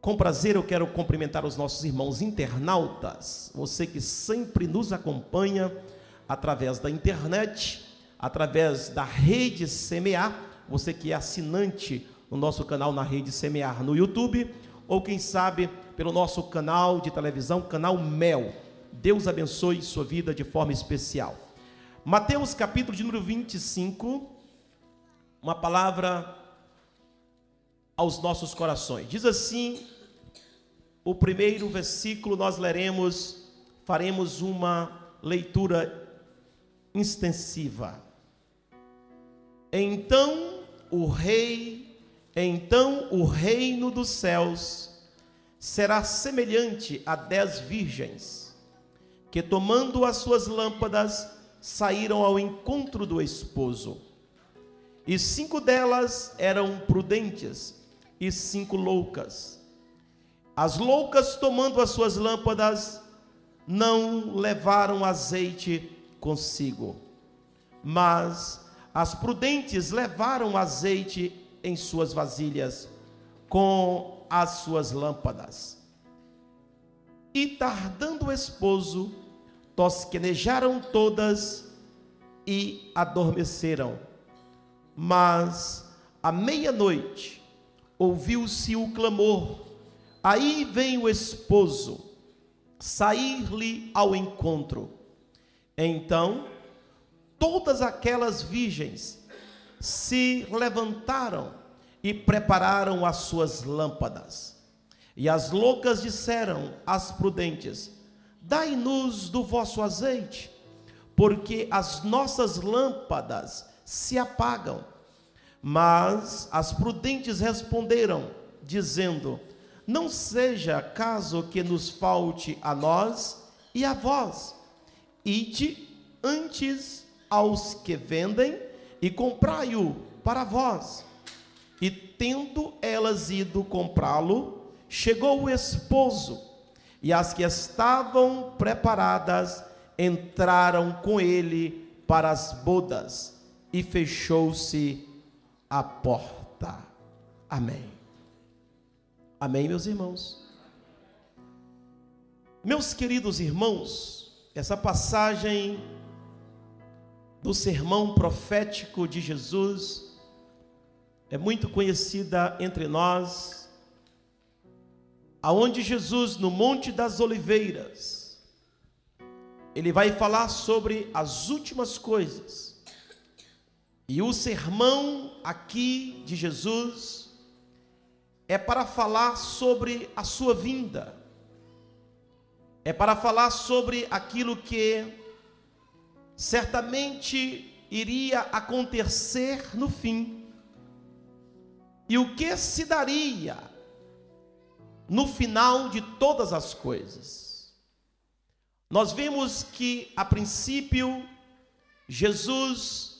Com prazer eu quero cumprimentar os nossos irmãos internautas, você que sempre nos acompanha através da internet, através da rede Semear, você que é assinante no nosso canal na rede Semear no YouTube, ou quem sabe pelo nosso canal de televisão, canal Mel. Deus abençoe sua vida de forma especial. Mateus capítulo de número 25, uma palavra aos nossos corações. Diz assim: o primeiro versículo nós leremos, faremos uma leitura extensiva. Então o rei, então o reino dos céus será semelhante a dez virgens, que tomando as suas lâmpadas saíram ao encontro do esposo. E cinco delas eram prudentes e cinco loucas. As loucas, tomando as suas lâmpadas, não levaram azeite consigo, mas as prudentes levaram azeite em suas vasilhas com as suas lâmpadas. E tardando o esposo, tosquenejaram todas e adormeceram. Mas à meia-noite ouviu-se o clamor: Aí vem o esposo, sair-lhe ao encontro. Então, todas aquelas virgens se levantaram e prepararam as suas lâmpadas. E as loucas disseram às prudentes: Dai-nos do vosso azeite, porque as nossas lâmpadas se apagam. Mas as prudentes responderam, dizendo: Não seja caso que nos falte a nós e a vós. Ide antes aos que vendem e comprai-o para vós. E tendo elas ido comprá-lo, chegou o esposo, e as que estavam preparadas entraram com ele para as bodas, e fechou-se a porta. Amém. Amém, meus irmãos. Meus queridos irmãos, essa passagem do sermão profético de Jesus é muito conhecida entre nós, aonde Jesus no Monte das Oliveiras ele vai falar sobre as últimas coisas. E o sermão aqui de Jesus é para falar sobre a sua vinda. É para falar sobre aquilo que certamente iria acontecer no fim. E o que se daria no final de todas as coisas? Nós vimos que, a princípio, Jesus,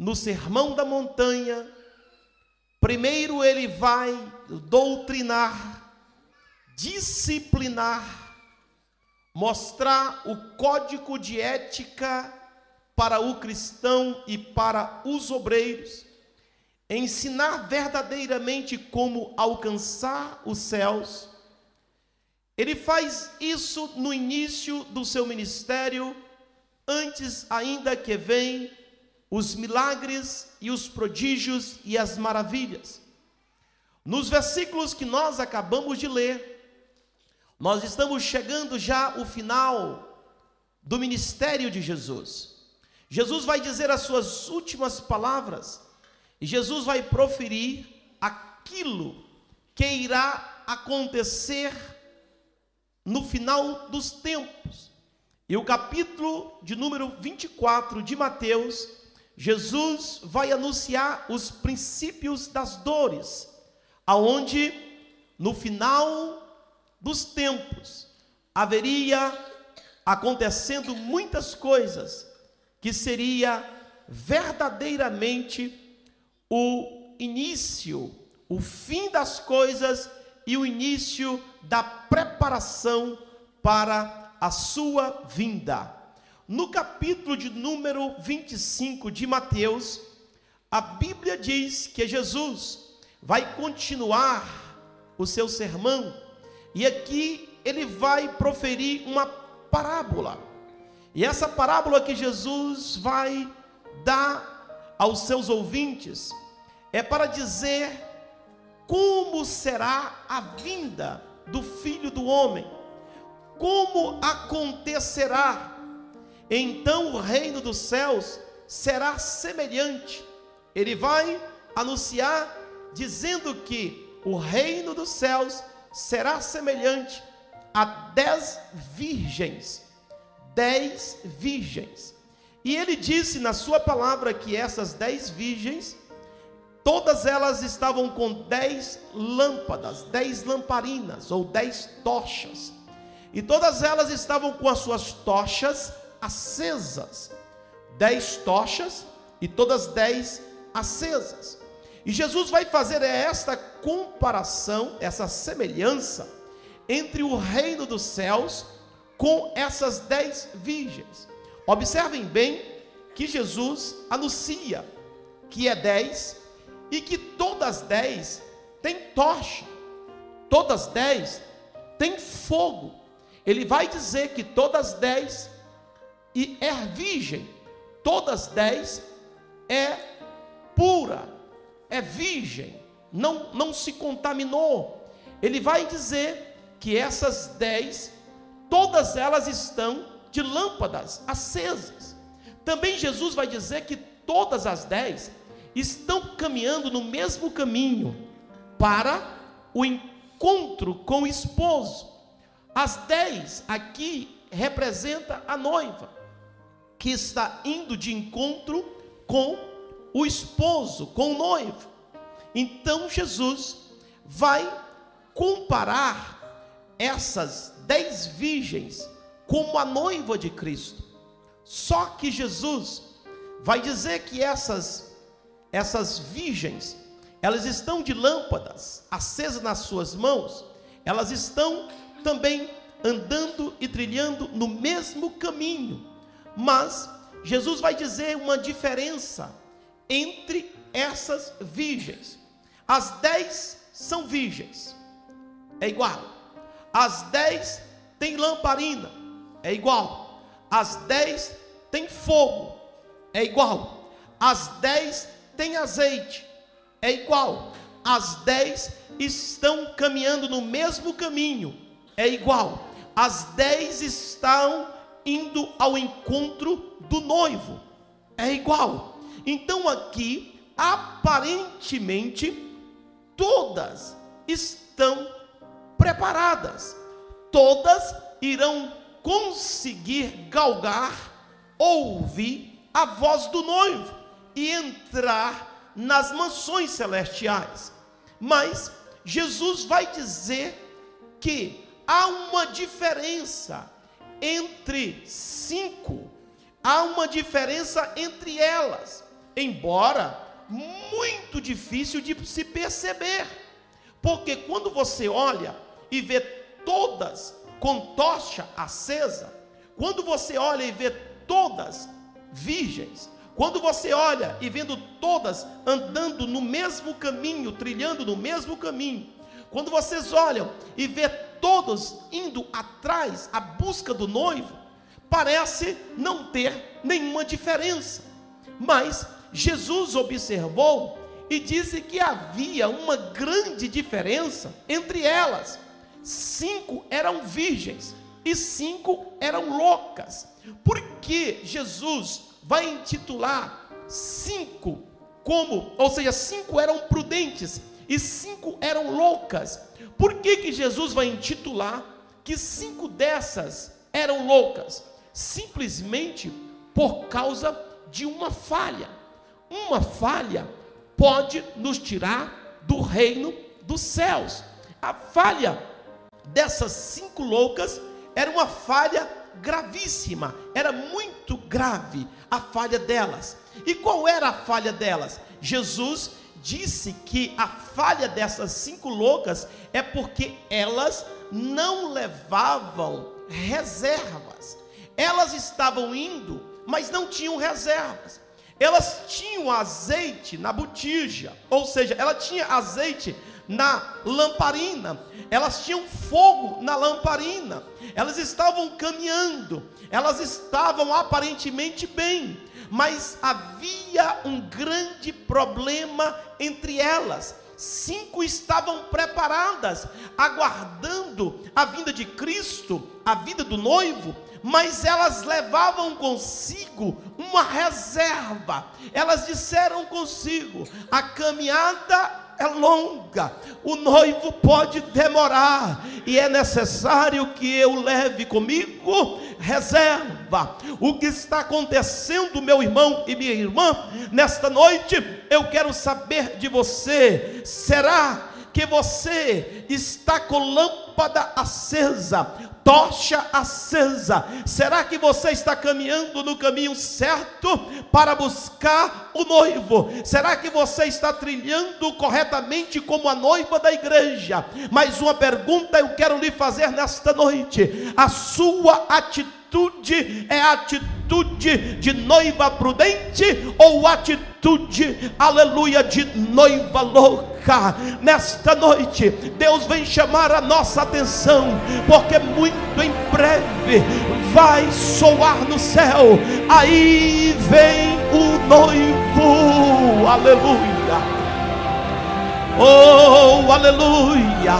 no Sermão da Montanha, primeiro ele vai doutrinar, disciplinar, mostrar o código de ética para o cristão e para os obreiros, ensinar verdadeiramente como alcançar os céus. Ele faz isso no início do seu ministério, antes ainda que vem os milagres e os prodígios e as maravilhas. Nos versículos que nós acabamos de ler, nós estamos chegando já ao final do ministério de Jesus. Jesus vai dizer as suas últimas palavras e Jesus vai proferir aquilo que irá acontecer no final dos tempos. E o capítulo de número 24 de Mateus, Jesus vai anunciar os princípios das dores, aonde no final dos tempos, haveria acontecendo muitas coisas que seria verdadeiramente o início, o fim das coisas e o início da preparação para a sua vinda. No capítulo de número 25 de Mateus, a Bíblia diz que Jesus vai continuar o seu sermão, e aqui ele vai proferir uma parábola. E essa parábola que Jesus vai dar aos seus ouvintes é para dizer como será a vinda do Filho do Homem, como acontecerá. Então o reino dos céus será semelhante. Ele vai anunciar dizendo que o reino dos céus será semelhante a dez virgens. Dez virgens. E ele disse na sua palavra que essas dez virgens, todas elas estavam com dez lâmpadas, dez lamparinas ou dez tochas. E todas elas estavam com as suas tochas acesas. Dez tochas e todas dez acesas. E Jesus vai fazer esta comparação, essa semelhança entre o reino dos céus com essas dez virgens. Observem bem que Jesus anuncia que é dez e que todas dez têm tocha, todas dez têm fogo. Ele vai dizer que todas dez e é virgem, todas dez é pura, é virgem, não, não se contaminou. Ele vai dizer que essas dez, todas elas estão de lâmpadas acesas. Também Jesus vai dizer que todas as dez estão caminhando no mesmo caminho para o encontro com o esposo. As dez aqui representa a noiva que está indo de encontro com o esposo, com o noivo. Então Jesus vai comparar essas dez virgens como a noiva de Cristo. Só que Jesus vai dizer que essas essas virgens, elas estão de lâmpadas acesas nas suas mãos, elas estão também andando e trilhando no mesmo caminho. Mas Jesus vai dizer uma diferença entre essas virgens. As dez são virgens, é igual. As dez têm lamparina, é igual. As dez têm fogo, é igual. As dez têm azeite, é igual. As dez estão caminhando no mesmo caminho, é igual. As dez estão indo ao encontro do noivo, é igual. Então aqui, aparentemente, todas estão preparadas, todas irão conseguir galgar, ouvir a voz do noivo e entrar nas mansões celestiais. Mas Jesus vai dizer que há uma diferença entre cinco, há uma diferença entre elas, embora muito difícil de se perceber, porque quando você olha e vê todas com tocha acesa, quando você olha e vê todas virgens, quando você olha e vendo todas andando no mesmo caminho, trilhando no mesmo caminho, quando vocês olham e vê todos indo atrás à busca do noivo, parece não ter nenhuma diferença. Mas Jesus observou e disse que havia uma grande diferença entre elas. Cinco eram virgens e cinco eram loucas. Por que Jesus vai intitular cinco como, ou seja, cinco eram prudentes e cinco eram loucas? Por que, que Jesus vai intitular que cinco dessas eram loucas? Simplesmente por causa de uma falha. Uma falha pode nos tirar do reino dos céus. A falha dessas cinco loucas era uma falha gravíssima, era muito grave a falha delas. E qual era a falha delas? Jesus disse que a falha dessas cinco loucas é porque elas não levavam reservas. Elas estavam indo, mas não tinham reservas. Elas tinham azeite na botija, ou seja, ela tinha azeite na lamparina, elas tinham fogo na lamparina, elas estavam caminhando, elas estavam aparentemente bem, mas havia um grande problema entre elas. Cinco estavam preparadas, aguardando a vinda de Cristo, a vida do noivo, mas elas levavam consigo uma reserva. Elas disseram consigo: a caminhada é longa, o noivo pode demorar, e é necessário que eu leve comigo reserva. O que está acontecendo, meu irmão e minha irmã, nesta noite, eu quero saber de você: será que você está com lâmpada acesa, tocha acesa. Será que você está caminhando no caminho certo para buscar o noivo? Será que você está trilhando corretamente como a noiva da igreja? Mais uma pergunta eu quero lhe fazer nesta noite: a sua atitude é atitude de noiva prudente ou atitude, aleluia, de noiva louca? Nesta noite, Deus vem chamar a nossa atenção, porque muito em breve vai soar no céu. Aí vem o noivo, aleluia. Oh, aleluia!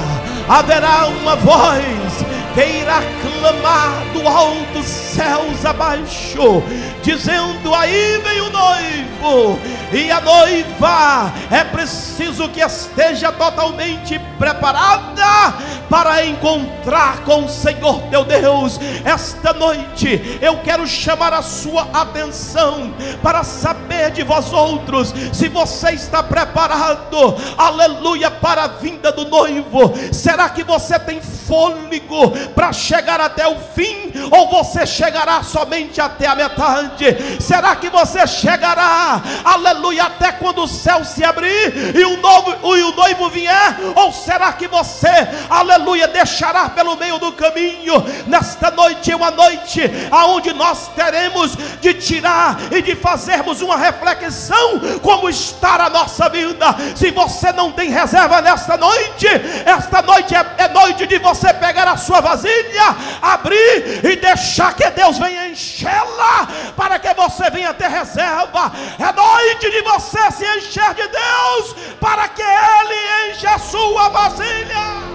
Haverá uma voz irá clamar do alto céus abaixo, dizendo: Aí vem o noivo, e a noiva é preciso que esteja totalmente preparada para encontrar com o Senhor teu Deus. Esta noite eu quero chamar a sua atenção para saber de vós outros se você está preparado, aleluia, para a vinda do noivo. Será que você tem fôlego para chegar até o fim, ou você chegará somente até a metade? Será que você chegará, aleluia, até quando o céu se abrir e o, novo, e o noivo vier? Ou será que você, aleluia, deixará pelo meio do caminho? Nesta noite é uma noite aonde nós teremos de tirar e de fazermos uma reflexão como está a nossa vida. Se você não tem reserva nesta noite, esta noite é, é noite de você pegar a sua vasilha, abrir e deixar que Deus venha enchê-la para que você venha ter reserva. É noite de você se encher de Deus para que Ele enche a sua vasilha.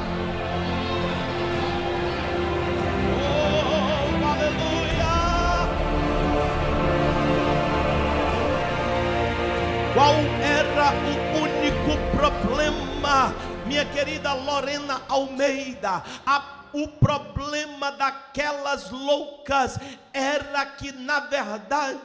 Oh. Qual era o único problema, minha querida Lorena Almeida? A o problema daquelas loucas era que, na verdade,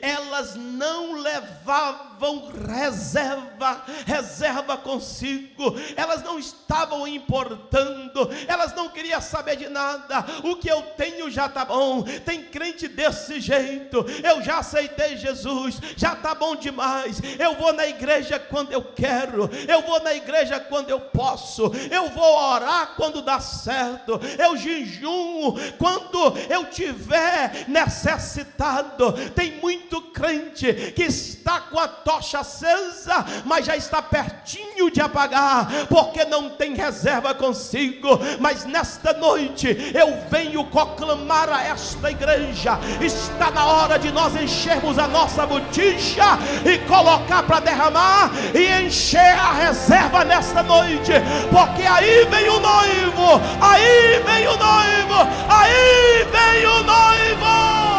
elas não levavam reserva, reserva consigo, elas não estavam importando, elas não queriam saber de nada, o que eu tenho já está bom. Tem crente desse jeito, eu já aceitei Jesus, já está bom demais. Eu vou na igreja quando eu quero, eu vou na igreja quando eu posso, eu vou orar quando dá certo, eu jejum quando eu tiver necessitado tem muito crente que está com a tocha acesa, mas já está pertinho de apagar, porque não tem reserva consigo. Mas nesta noite eu venho proclamar a esta igreja: está na hora de nós enchermos a nossa botija e colocar para derramar e encher a reserva nesta noite, porque aí vem o noivo, aí vem o noivo, aí vem o noivo.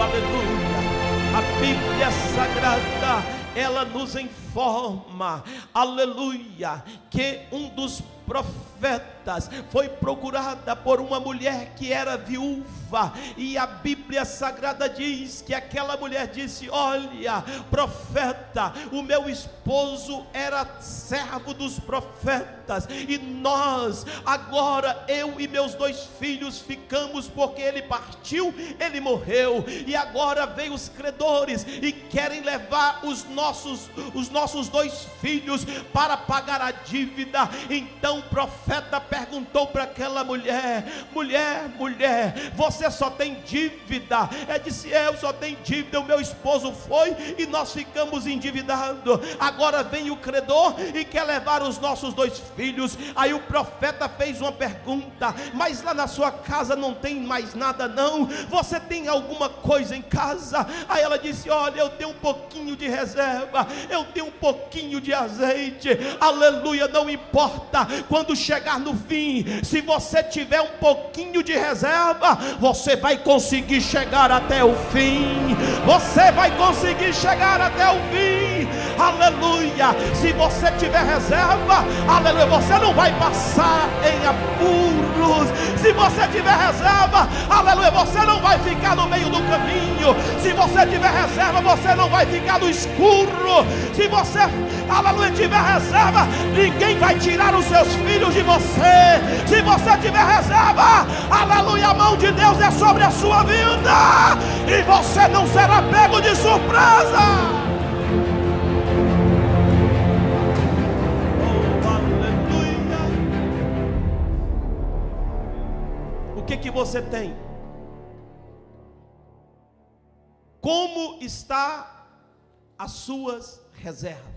Aleluia. A Bíblia Sagrada, ela nos informa, aleluia, que um dos profetas foi procurada por uma mulher que era viúva, e a Bíblia Sagrada diz que aquela mulher disse: Olha, profeta, o meu esposo era servo dos profetas, e nós, agora eu e meus dois filhos ficamos porque ele partiu, ele morreu, e agora veio os credores e querem levar os nossos, os nossos dois filhos para pagar a dívida. Então o profeta perguntou para aquela mulher: mulher, mulher, você só tem dívida? É disse: eu só tenho dívida. O meu esposo foi e nós ficamos endividados. Agora vem o credor e quer levar os nossos dois filhos. Aí o profeta fez uma pergunta: mas lá na sua casa não tem mais nada, não? Você tem alguma coisa em casa? Aí ela disse: olha, eu tenho um pouquinho de reserva, eu tenho um pouquinho de azeite. Aleluia, não importa quando chegar no fim, se você tiver um pouquinho de reserva, você vai conseguir chegar até o fim. Você vai conseguir chegar até o fim. Aleluia. Se você tiver reserva, aleluia, você não vai passar em apuros. Se você tiver reserva, aleluia, você não vai ficar no meio do caminho. Se você tiver reserva, você não vai ficar no escuro. Se você, aleluia, tiver reserva, ninguém vai tirar os seus filhos de você. Se você tiver reserva, aleluia, a mão de Deus é sobre a sua vida e você não será pego de surpresa. que que você tem? Como está as suas reservas?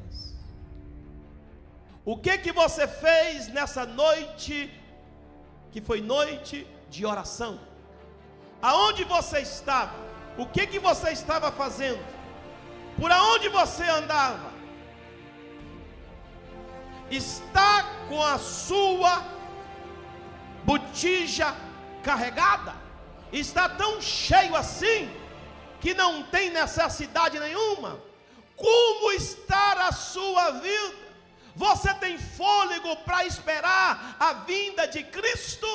O que que você fez nessa noite que foi noite de oração? Aonde você estava? O que que você estava fazendo? Por aonde você andava? Está com a sua botija carregada, está tão cheio assim, que não tem necessidade nenhuma. Como está a sua vida? Você tem fôlego para esperar a vinda de Cristo?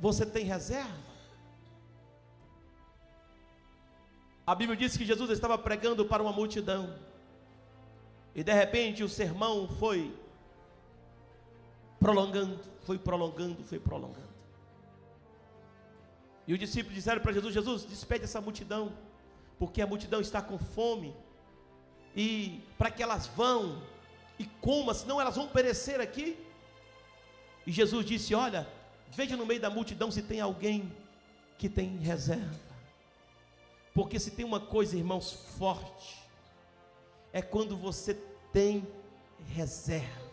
Você tem reserva? A Bíblia diz que Jesus estava pregando para uma multidão. E de repente o sermão foi prolongando, foi prolongando, foi prolongando. E os discípulos disseram para Jesus: Jesus, despede essa multidão, porque a multidão está com fome, e para que elas vão e comam, senão elas vão perecer aqui. E Jesus disse: Olha, veja no meio da multidão se tem alguém que tem reserva. Porque se tem uma coisa, irmãos, forte, é quando você tem reserva.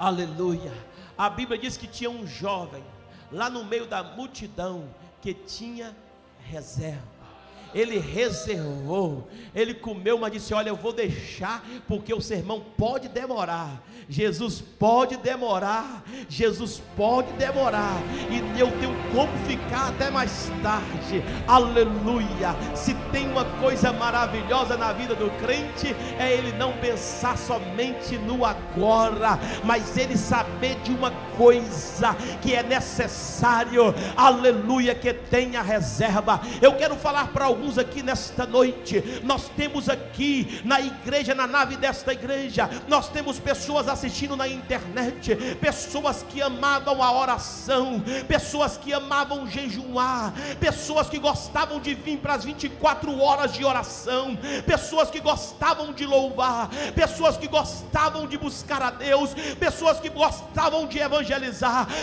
Aleluia. A Bíblia diz que tinha um jovem lá no meio da multidão que tinha reserva ele reservou, ele comeu, mas disse: Olha, eu vou deixar, porque o sermão pode demorar. Jesus pode demorar, Jesus pode demorar, e eu tenho como ficar até mais tarde. Aleluia! Se tem uma coisa maravilhosa na vida do crente, é ele não pensar somente no agora, mas ele saber de uma coisa que é necessário, aleluia, que tenha reserva. Eu quero falar para alguns aqui nesta noite. Nós temos aqui na igreja, na nave desta igreja, nós temos pessoas assistindo na internet, pessoas que amavam a oração, pessoas que amavam jejuar, pessoas que gostavam de vir para as 24 horas de oração, pessoas que gostavam de louvar, pessoas que gostavam de buscar a Deus, pessoas que gostavam de evangelizar,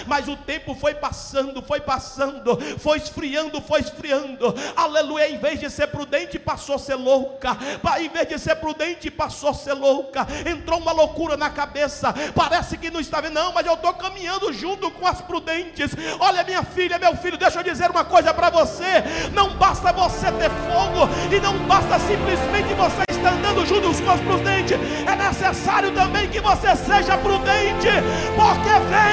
mas o tempo foi passando, foi passando, foi esfriando, foi esfriando. Aleluia, em vez de ser prudente, passou a ser louca. Em vez de ser prudente, passou a ser louca. Entrou uma loucura na cabeça. Parece que não está vendo, não, mas eu estou caminhando junto com as prudentes. Olha, minha filha, meu filho, deixa eu dizer uma coisa para você. Não basta você ter fogo, e não basta simplesmente você estar andando junto com as prudentes. É necessário também que você seja prudente, porque vem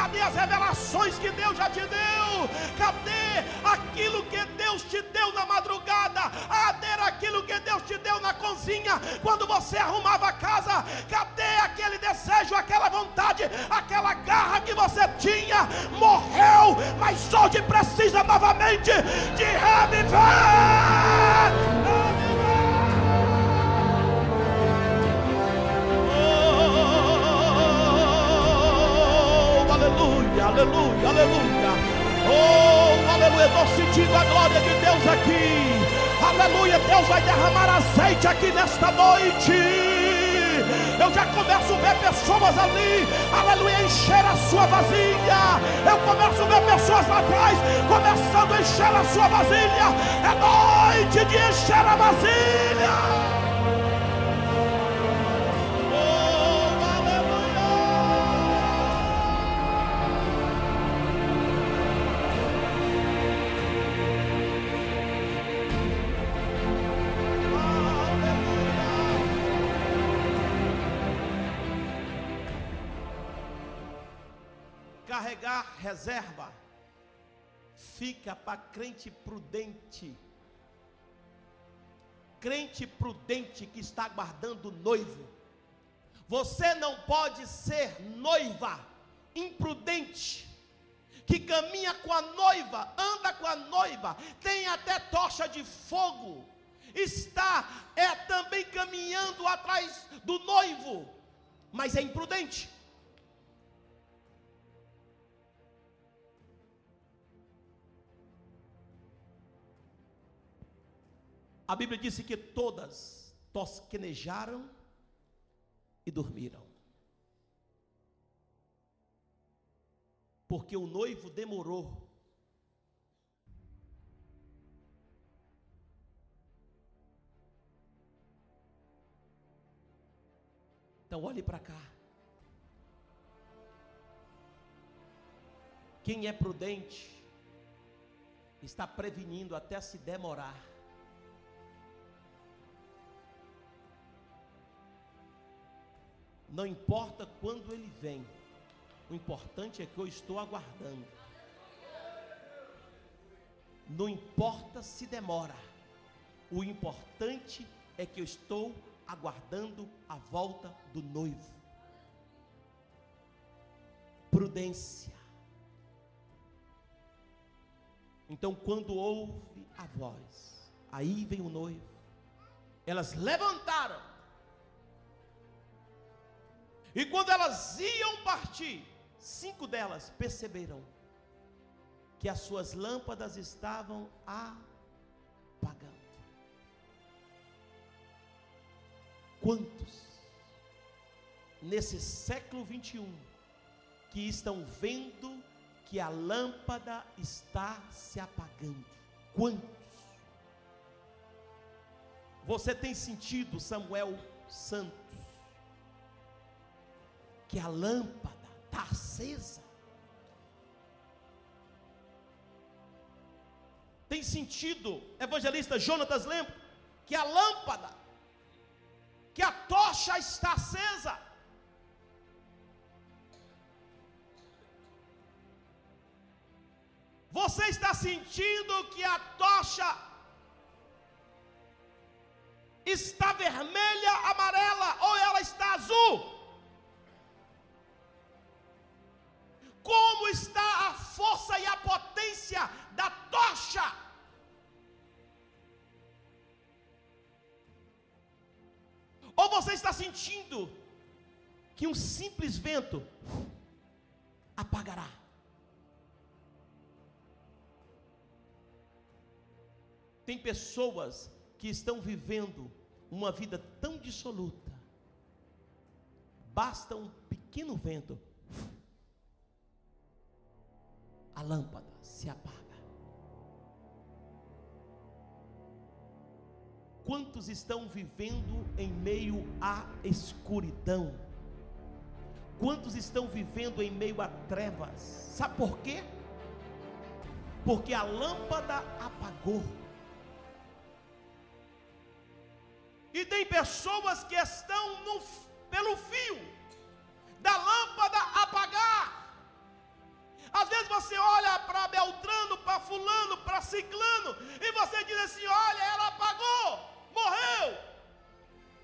Cadê as revelações que Deus já te deu? Cadê aquilo que Deus te deu na madrugada? Cadê aquilo que Deus te deu na cozinha quando você arrumava a casa? Cadê aquele desejo, aquela vontade, aquela garra que você tinha? Morreu, mas hoje precisa novamente de reviver. Aleluia, aleluia. Oh, aleluia, estou sentindo a glória de Deus aqui. Aleluia, Deus vai derramar azeite aqui nesta noite eu já começo a ver pessoas ali, aleluia, encher a sua vasilha. Eu começo a ver pessoas lá atrás, começando a encher a sua vasilha. É noite de encher a vasilha. Reserva fica para crente prudente. Crente prudente que está guardando noivo. Você não pode ser noiva imprudente que caminha com a noiva, anda com a noiva, tem até tocha de fogo, está é também caminhando atrás do noivo, mas é imprudente. A Bíblia disse que todas tosquenejaram e dormiram. Porque o noivo demorou. Então olhe para cá. Quem é prudente está prevenindo até se demorar. Não importa quando ele vem, o importante é que eu estou aguardando. Não importa se demora, o importante é que eu estou aguardando a volta do noivo. Prudência. Então, quando ouve a voz, aí vem o noivo. Elas levantaram e quando elas iam partir, cinco delas perceberam que as suas lâmpadas estavam apagando. Quantos nesse século 21 que estão vendo que a lâmpada está se apagando? Quantos? Você tem sentido, Samuel Santo? Que a lâmpada está acesa. Tem sentido, evangelista Jonatas lembra, que a lâmpada, que a tocha está acesa. Você está sentindo que a tocha está vermelha, amarela ou ela está azul? Como está a força e a potência da tocha. Ou você está sentindo que um simples vento apagará? Tem pessoas que estão vivendo uma vida tão dissoluta, basta um pequeno vento a lâmpada se apaga. Quantos estão vivendo em meio à escuridão? Quantos estão vivendo em meio a trevas? Sabe por quê? Porque a lâmpada apagou. E tem pessoas que estão no, pelo fio da lâmpada você olha para Beltrano, para Fulano, para Ciclano, e você diz assim: olha, ela apagou, morreu,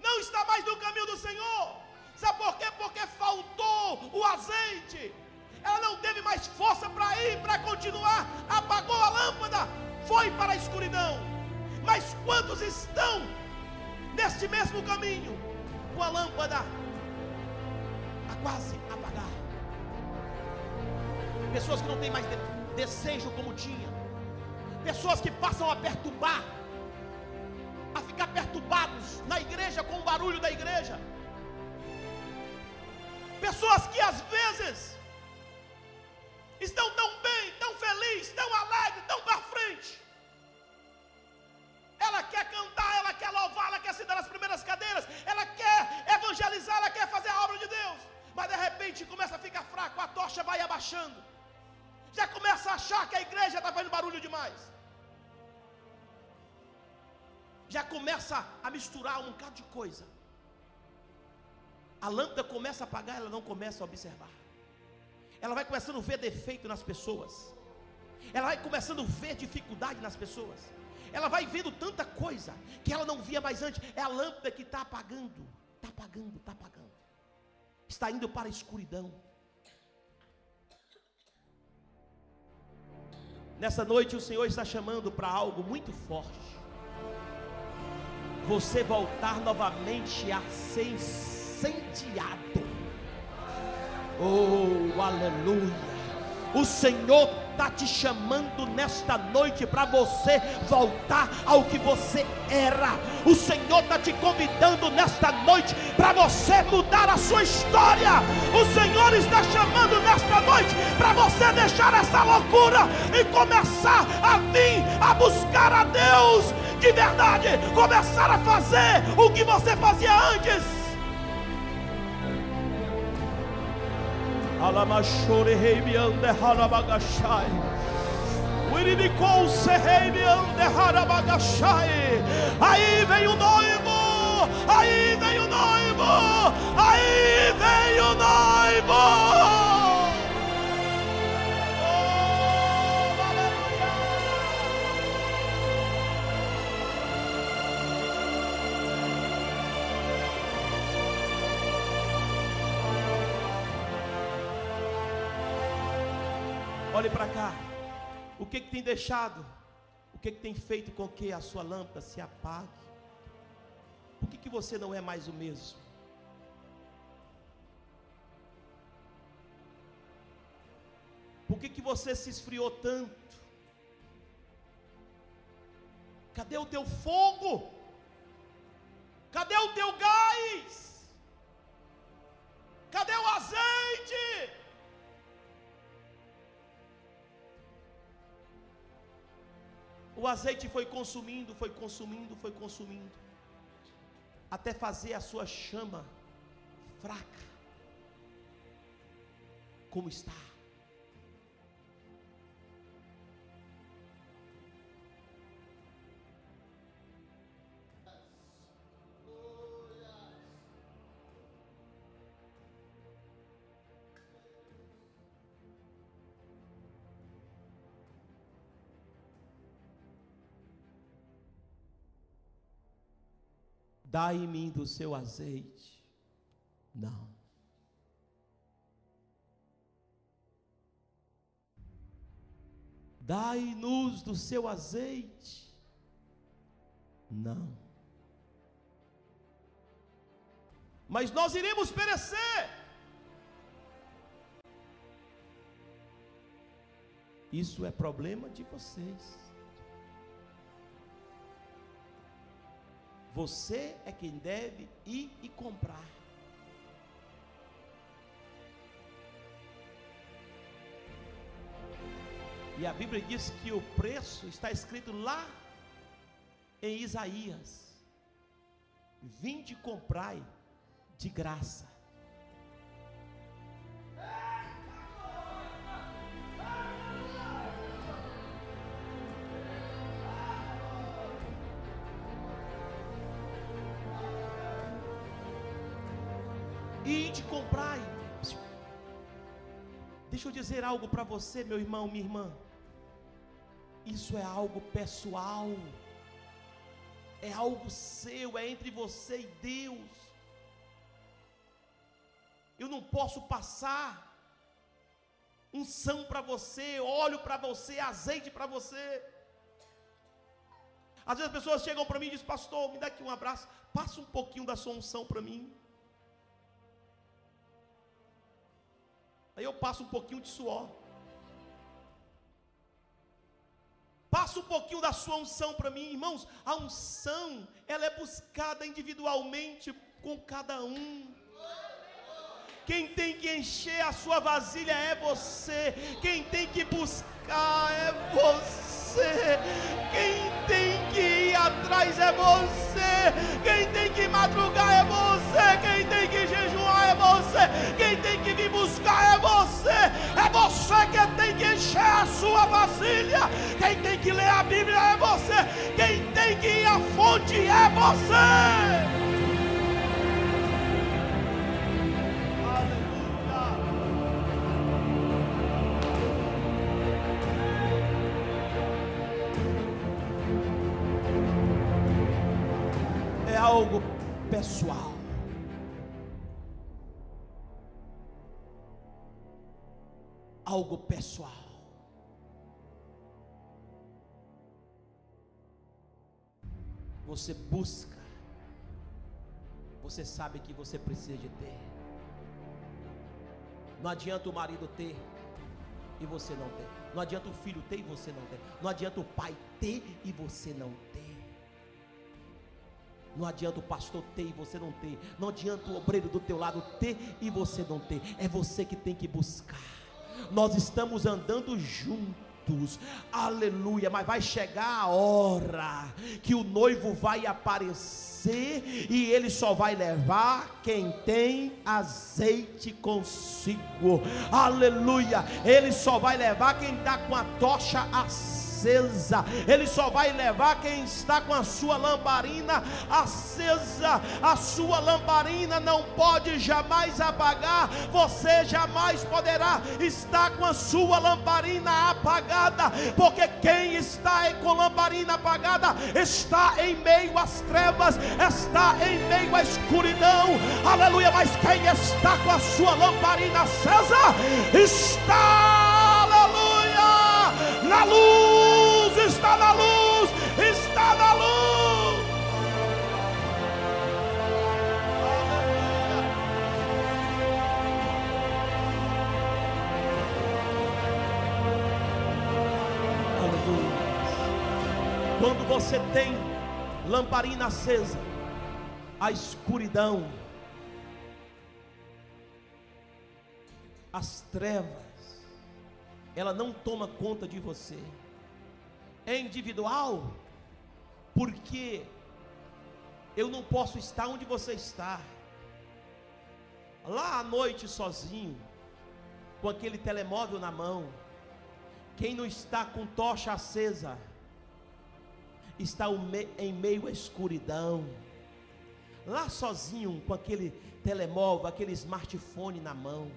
não está mais no caminho do Senhor. Sabe por quê? Porque faltou o azeite. Ela não teve mais força para ir, para continuar. Apagou a lâmpada, foi para a escuridão. Mas quantos estão neste mesmo caminho, com a lâmpada a quase apagar? Pessoas que não têm mais de, desejo como tinha, pessoas que passam a perturbar, a ficar perturbados na igreja com o barulho da igreja, pessoas que às vezes estão tão bem, tão felizes, tão alegres, tão para frente. Ela quer cantar, ela quer louvar, ela quer se dar nas primeiras cadeiras, ela quer evangelizar, ela quer fazer a obra de Deus. Mas de repente começa a ficar fraco, a tocha vai abaixando. Já começa a achar que a igreja está fazendo barulho demais. Já começa a misturar um bocado de coisa. A lâmpada começa a apagar, ela não começa a observar. Ela vai começando a ver defeito nas pessoas. Ela vai começando a ver dificuldade nas pessoas. Ela vai vendo tanta coisa que ela não via mais antes. É a lâmpada que está apagando, está apagando, está apagando. Está indo para a escuridão. Nessa noite o Senhor está chamando para algo muito forte. Você voltar novamente a ser incendiado. Oh, aleluia. O Senhor está te chamando nesta noite para você voltar ao que você era. O Senhor está te convidando nesta noite para você mudar a sua história. O Senhor está chamando nesta noite para você deixar essa loucura e começar a vir a buscar a Deus de verdade, começar a fazer o que você fazia antes. Alamashore Heibiande Harabagashai. Wiribikouse Heibiande Harabagashai. Aí vem o noivo, aí vem o noivo, aí que, que tem deixado? O que, que tem feito com que a sua lâmpada se apague? Por que, que você não é mais o mesmo? Por que, que você se esfriou tanto? Cadê o teu fogo? Cadê o teu gás? Cadê o azeite? O azeite foi consumindo, foi consumindo, foi consumindo, até fazer a sua chama fraca, como está. Dai em mim do seu azeite. Não. Dai-nos do seu azeite. Não. Mas nós iremos perecer. Isso é problema de vocês. Você é quem deve ir e comprar. E a Bíblia diz que o preço está escrito lá em Isaías: Vinde comprai de graça. Dizer algo para você, meu irmão, minha irmã. Isso é algo pessoal, é algo seu, é entre você e Deus. Eu não posso passar unção para você, óleo para você, azeite para você. Às vezes as pessoas chegam para mim e dizem, pastor, me dá aqui um abraço, passa um pouquinho da sua unção para mim. Aí eu passo um pouquinho de suor. Passa um pouquinho da sua unção para mim, irmãos. A unção, ela é buscada individualmente com cada um. Quem tem que encher a sua vasilha é você. Quem tem que buscar é você. Quem tem que ir atrás é você. Quem tem que madrugar é você. Quem tem que jejuar é você. Quem É você que tem que encher a sua vasilha. Quem tem que ler a Bíblia é você. Quem tem que ir à fonte é você. algo pessoal. Algo pessoal. Você busca, você sabe que você precisa de ter. Não adianta o marido ter e você não ter. Não adianta o filho ter e você não ter. Não adianta o pai ter e você não ter. Não adianta o pastor ter e você não ter. Não adianta o obreiro do teu lado ter e você não ter. É você que tem que buscar. Nós estamos andando juntos. Aleluia. Mas vai chegar a hora que o noivo vai aparecer e ele só vai levar quem tem azeite consigo. Aleluia. Ele só vai levar quem está com a tocha acesa acesa. Ele só vai levar quem está com a sua lamparina acesa. A sua lamparina não pode jamais apagar. Você jamais poderá estar com a sua lamparina apagada, porque quem está com lamparina apagada está em meio às trevas, está em meio à escuridão. Aleluia, mas quem está com a sua lamparina acesa está, aleluia, na luz está na luz, está na luz. Aleluia. Quando você tem lamparina acesa, a escuridão, as trevas, ela não toma conta de você é individual, porque eu não posso estar onde você está. Lá à noite sozinho, com aquele telemóvel na mão, quem não está com tocha acesa, está em meio à escuridão. Lá sozinho, com aquele telemóvel, aquele smartphone na mão,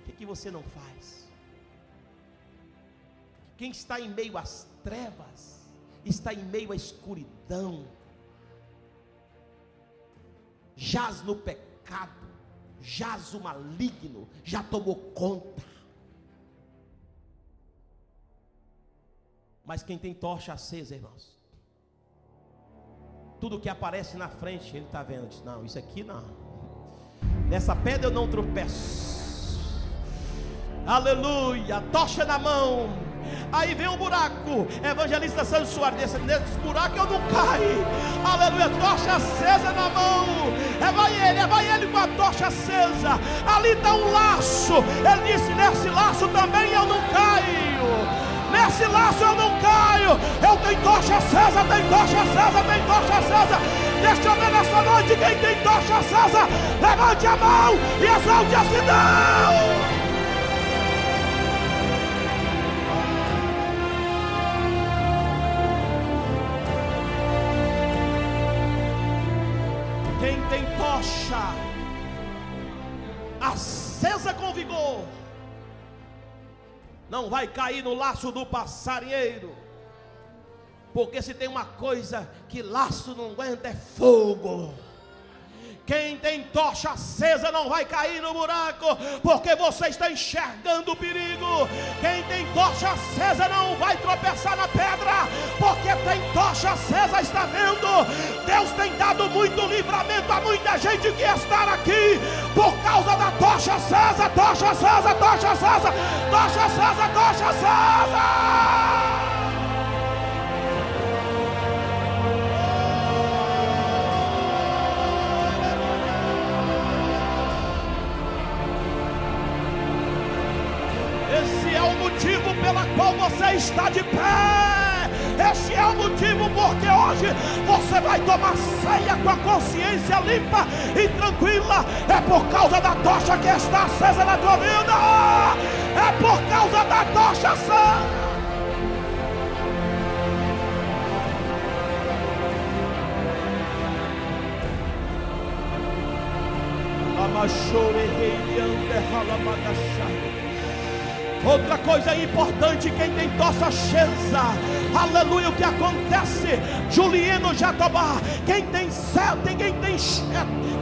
o que, que você não faz? Quem está em meio às trevas, está em meio à escuridão, jaz no pecado, jaz o maligno, já tomou conta. Mas quem tem tocha acesa, irmãos, tudo que aparece na frente, ele está vendo. Diz, não, isso aqui não. Nessa pedra eu não tropeço. Aleluia, tocha na mão Aí vem um buraco. Evangelista Santos Soares, nesse, nesse buraco eu não caio. Aleluia, tocha acesa na mão. É vai ele, é vai ele com a tocha acesa. Ali está um laço. Ele disse: Nesse laço também eu não caio. Nesse laço eu não caio. Eu tenho tocha acesa, tem tocha acesa, tem tocha acesa. Deixa eu ver nessa noite quem tem tocha acesa. Levante a mão e exalte a cidade. Tocha acesa com vigor, não vai cair no laço do passarinheiro, porque se tem uma coisa que laço não aguenta é fogo. Quem tem tocha acesa não vai cair no buraco, porque você está enxergando o perigo. Quem tem tocha acesa não vai tropeçar na pedra, porque tem tocha acesa, está vendo? Deus tem dado muito livramento a muita gente que está aqui por causa da tocha acesa, tocha acesa, tocha acesa, tocha acesa, tocha acesa. Qual você está de pé. Este é o motivo porque hoje você vai tomar ceia com a consciência limpa e tranquila. É por causa da tocha que está acesa na tua vida. É por causa da tocha acesa. Amachore rei ande halabagashai. Outra coisa importante, quem tem tosse acesa, aleluia, o que acontece? Juliano Jatobá, quem tem céu, tem quem tem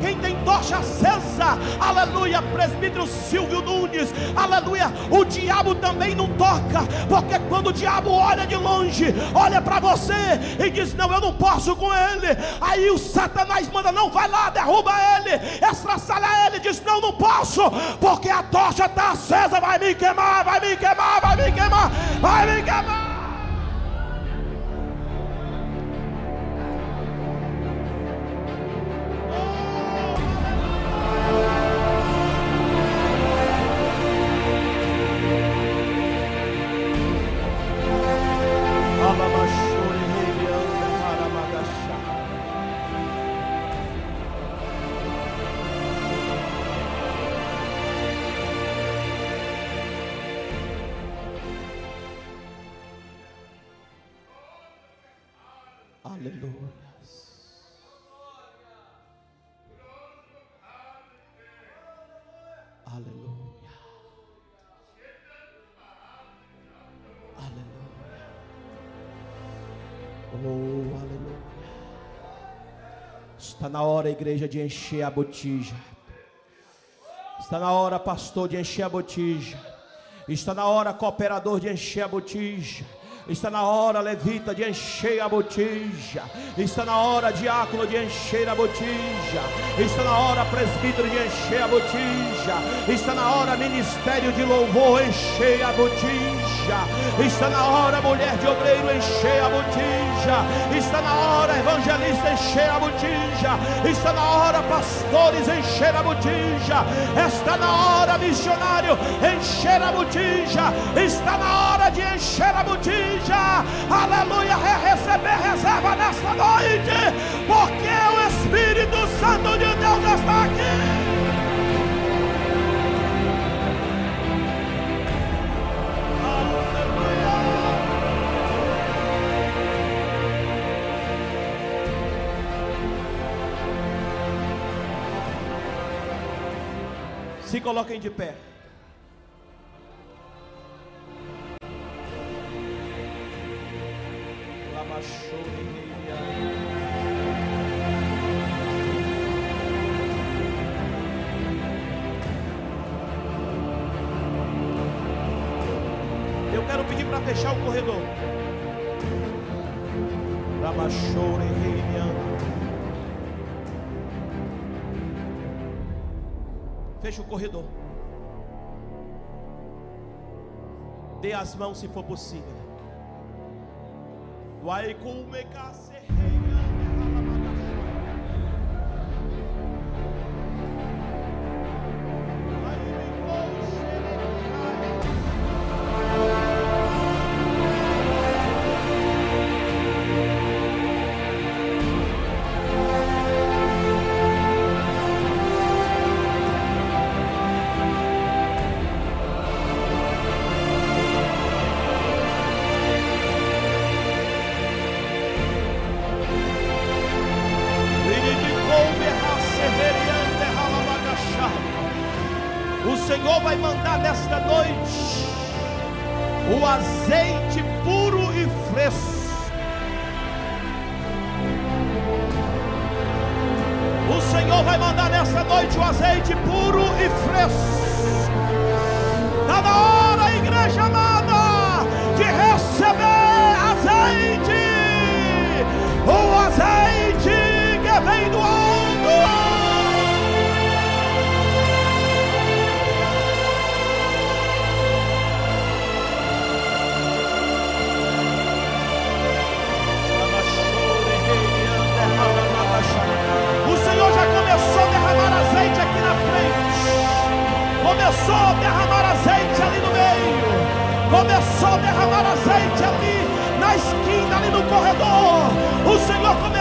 quem tem tocha acesa, aleluia, presbítero Silvio Nunes, aleluia, o diabo também não toca, porque quando o diabo olha de longe, olha para você e diz: Não, eu não posso com ele. Aí o Satanás manda: Não, vai lá, derruba ele, estraçalha ele, diz: Não, não posso, porque a tocha está acesa, vai me queimar vai me queimar, vai me queimar, vai me queimar. Está na hora, igreja, de encher a botija. Está na hora, pastor, de encher a botija. Está na hora, cooperador, de encher a botija. Está na hora, levita, de encher a botija. Está na hora, diácono, de encher a botija. Está na hora, presbítero, de encher a botija. Está na hora, ministério de louvor, encher a botija. Está na hora, mulher de obreiro, encher a botija. Está na hora, evangelista, encher a botija. Está na hora, pastores, encher a botija. Está na hora, missionário, encher a botija. Está na hora de encher a botija igreja, aleluia, receber reserva nesta noite, porque o Espírito Santo de Deus está aqui. Se coloquem de pé. Eu quero pedir para fechar o corredor. Rabachore Fecha o corredor. Dê as mãos se for possível. Vai com o começou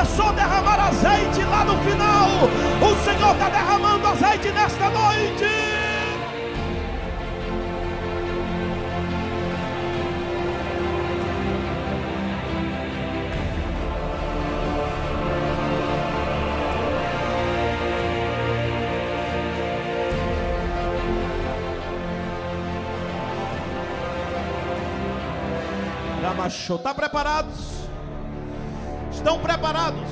começou a derramar azeite lá no final. O Senhor está derramando azeite nesta noite. Está preparados? Estão preparados?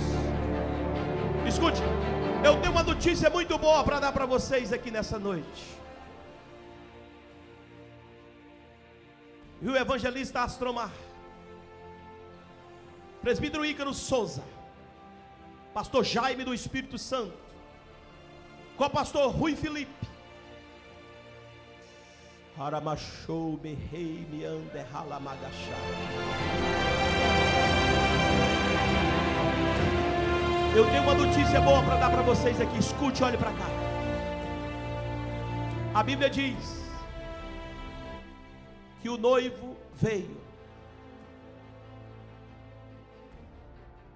Escute, eu tenho uma notícia muito boa para dar para vocês aqui nessa noite. E o evangelista Astromar, presbítero Ícaro Souza, pastor Jaime do Espírito Santo, o pastor Rui Felipe, Haramachou berrei me ande Eu tenho uma notícia boa para dar para vocês aqui. Escute, olhe para cá. A Bíblia diz que o noivo veio.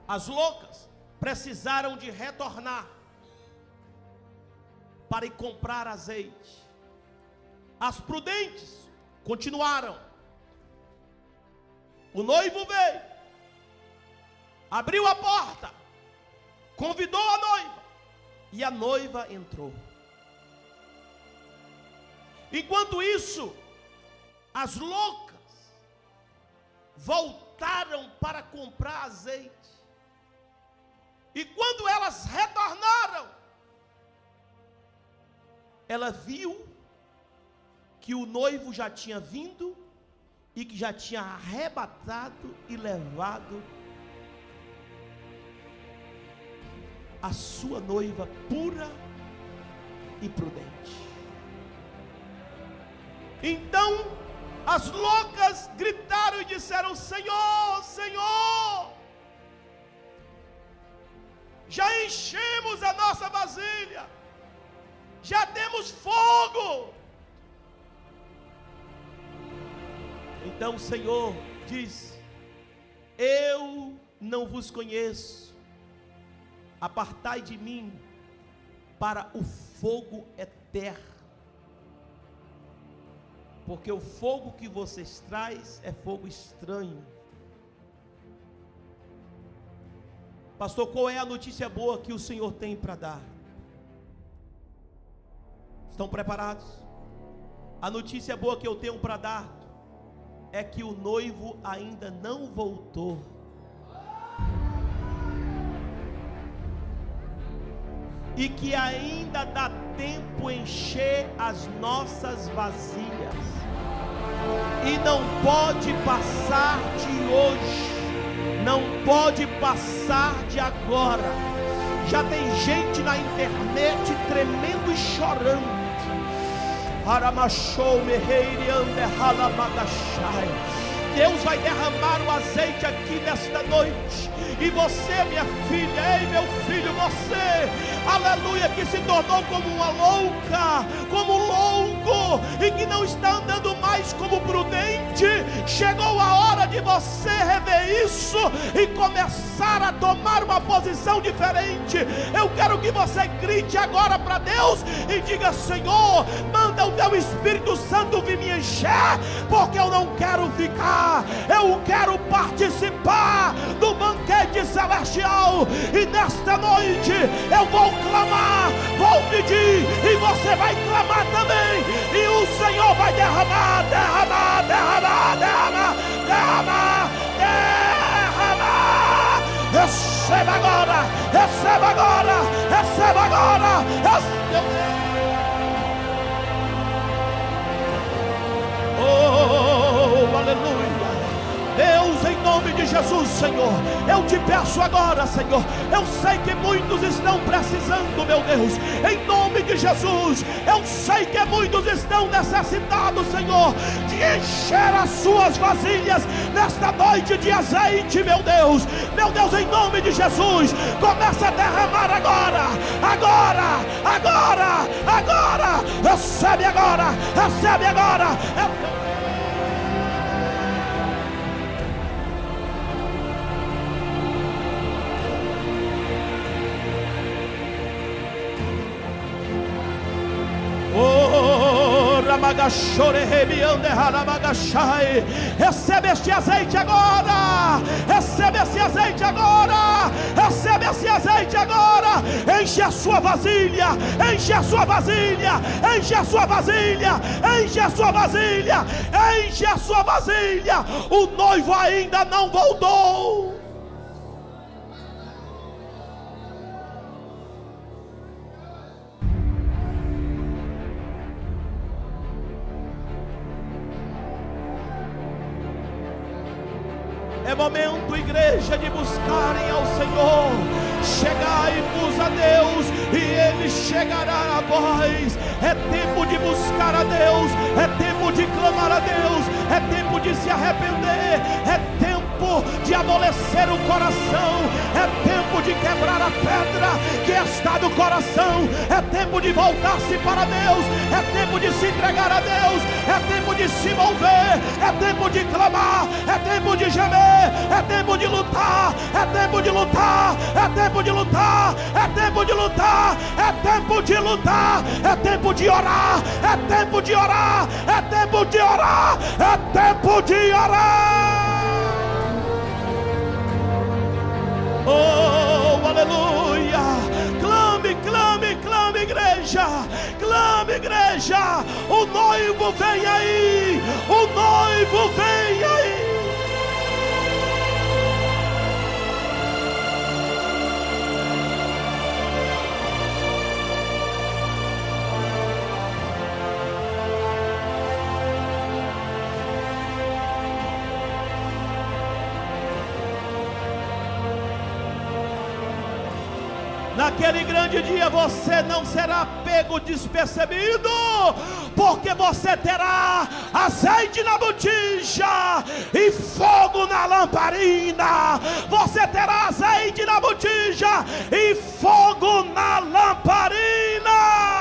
As loucas precisaram de retornar para ir comprar azeite. As prudentes continuaram. O noivo veio, abriu a porta, convidou a noiva, e a noiva entrou. Enquanto isso, as loucas voltaram para comprar azeite. E quando elas retornaram, ela viu que o noivo já tinha vindo e que já tinha arrebatado e levado a sua noiva pura e prudente. Então as loucas gritaram e disseram: Senhor, Senhor, já enchemos a nossa vasilha, já temos fogo Então o Senhor diz: Eu não vos conheço, apartai de mim para o fogo eterno. Porque o fogo que vocês traz é fogo estranho. Pastor, qual é a notícia boa que o Senhor tem para dar? Estão preparados? A notícia boa que eu tenho para dar é que o noivo ainda não voltou. E que ainda dá tempo encher as nossas vazias. E não pode passar de hoje. Não pode passar de agora. Já tem gente na internet tremendo e chorando Deus vai derramar o azeite aqui nesta noite. E você, minha filha, ei meu filho, você, aleluia, que se tornou como uma louca, como louco, e que não está andando mais como prudente, chegou a hora de você rever isso e começar a tomar uma posição diferente. Eu quero que você grite agora para Deus e diga: Senhor, manda o teu Espírito Santo vir me encher, porque eu não quero ficar, eu quero participar do banquete celestial. E nesta noite eu vou clamar, vou pedir, e você vai clamar também. E o Senhor vai derramar, derramar, derramar, derramar, derramar, derramar. Receba agora, receba agora, receba agora. Receba. Oh, aleluia. Deus, em nome de Jesus, Senhor, eu te peço agora, Senhor. Eu sei que muitos estão precisando, meu Deus, em nome de Jesus. Eu sei que muitos estão necessitados, Senhor, de encher as suas vasilhas nesta noite de azeite, meu Deus. Meu Deus, em nome de Jesus, começa a derramar agora, agora, agora, agora. Recebe agora, recebe agora. Eu... Recebe este azeite agora. Recebe esse azeite agora. Recebe esse azeite agora. Enche a sua vasilha. Enche a sua vasilha. Enche a sua vasilha. Enche a sua vasilha. Enche a sua vasilha. O noivo ainda não voltou. De amolecer o coração, é tempo de quebrar a pedra que está no coração, é tempo de voltar-se para Deus, é tempo de se entregar a Deus, é tempo de se mover, é tempo de clamar, é tempo de gemer, é tempo de lutar, é tempo de lutar, é tempo de lutar, é tempo de lutar, é tempo de lutar, é tempo de orar, é tempo de orar, é tempo de orar, é tempo de orar. Oh, aleluia! Clame, clame, clame, igreja! Clame, igreja! O noivo vem aí! O noivo vem aí! naquele grande dia você não será pego despercebido, porque você terá azeite na botija e fogo na lamparina. Você terá azeite na botija e fogo na lamparina.